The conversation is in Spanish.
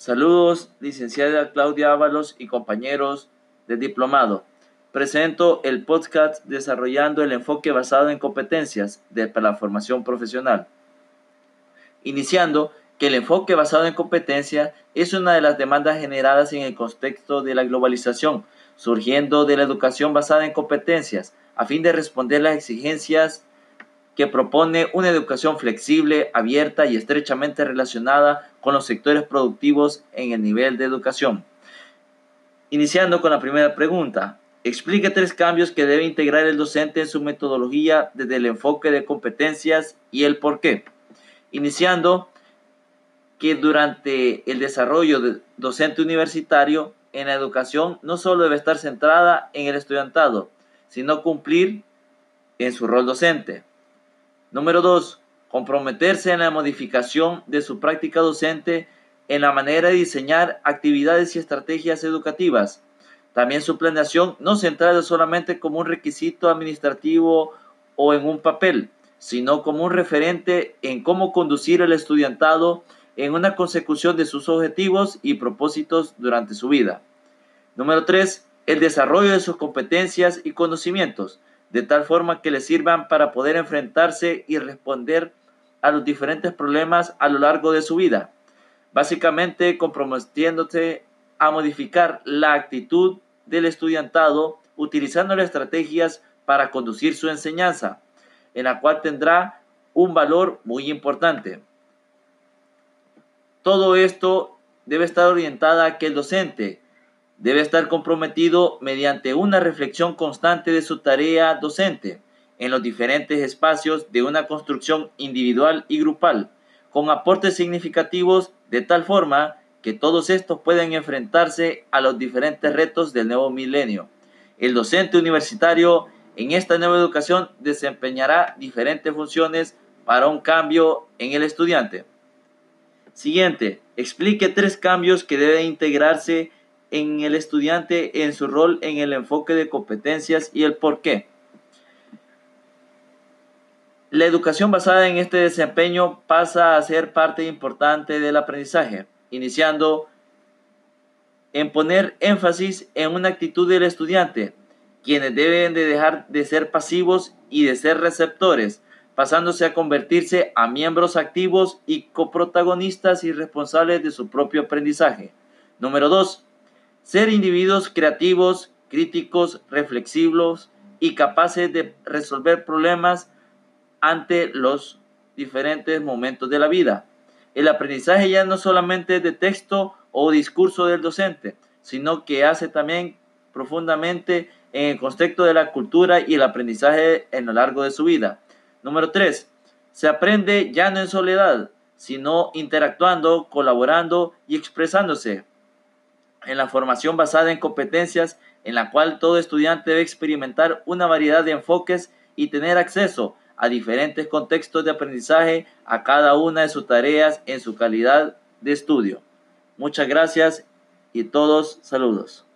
Saludos, licenciada Claudia Ábalos y compañeros de diplomado. Presento el podcast Desarrollando el enfoque basado en competencias de la formación profesional. Iniciando que el enfoque basado en competencia es una de las demandas generadas en el contexto de la globalización, surgiendo de la educación basada en competencias, a fin de responder las exigencias que propone una educación flexible, abierta y estrechamente relacionada con los sectores productivos en el nivel de educación. Iniciando con la primera pregunta, explique tres cambios que debe integrar el docente en su metodología desde el enfoque de competencias y el por qué. Iniciando que durante el desarrollo del docente universitario en la educación no solo debe estar centrada en el estudiantado, sino cumplir en su rol docente. Número 2. Comprometerse en la modificación de su práctica docente en la manera de diseñar actividades y estrategias educativas. También su planeación no centrada solamente como un requisito administrativo o en un papel, sino como un referente en cómo conducir el estudiantado en una consecución de sus objetivos y propósitos durante su vida. Número 3. El desarrollo de sus competencias y conocimientos de tal forma que le sirvan para poder enfrentarse y responder a los diferentes problemas a lo largo de su vida. Básicamente comprometiéndose a modificar la actitud del estudiantado utilizando las estrategias para conducir su enseñanza, en la cual tendrá un valor muy importante. Todo esto debe estar orientada a que el docente debe estar comprometido mediante una reflexión constante de su tarea docente en los diferentes espacios de una construcción individual y grupal, con aportes significativos de tal forma que todos estos pueden enfrentarse a los diferentes retos del nuevo milenio. El docente universitario en esta nueva educación desempeñará diferentes funciones para un cambio en el estudiante. Siguiente, explique tres cambios que deben integrarse en el estudiante en su rol en el enfoque de competencias y el por qué. La educación basada en este desempeño pasa a ser parte importante del aprendizaje, iniciando en poner énfasis en una actitud del estudiante, quienes deben de dejar de ser pasivos y de ser receptores, pasándose a convertirse a miembros activos y coprotagonistas y responsables de su propio aprendizaje. Número 2 ser individuos creativos, críticos, reflexivos y capaces de resolver problemas ante los diferentes momentos de la vida. El aprendizaje ya no solamente de texto o discurso del docente, sino que hace también profundamente en el contexto de la cultura y el aprendizaje en lo largo de su vida. Número 3. Se aprende ya no en soledad, sino interactuando, colaborando y expresándose en la formación basada en competencias en la cual todo estudiante debe experimentar una variedad de enfoques y tener acceso a diferentes contextos de aprendizaje a cada una de sus tareas en su calidad de estudio. Muchas gracias y todos saludos.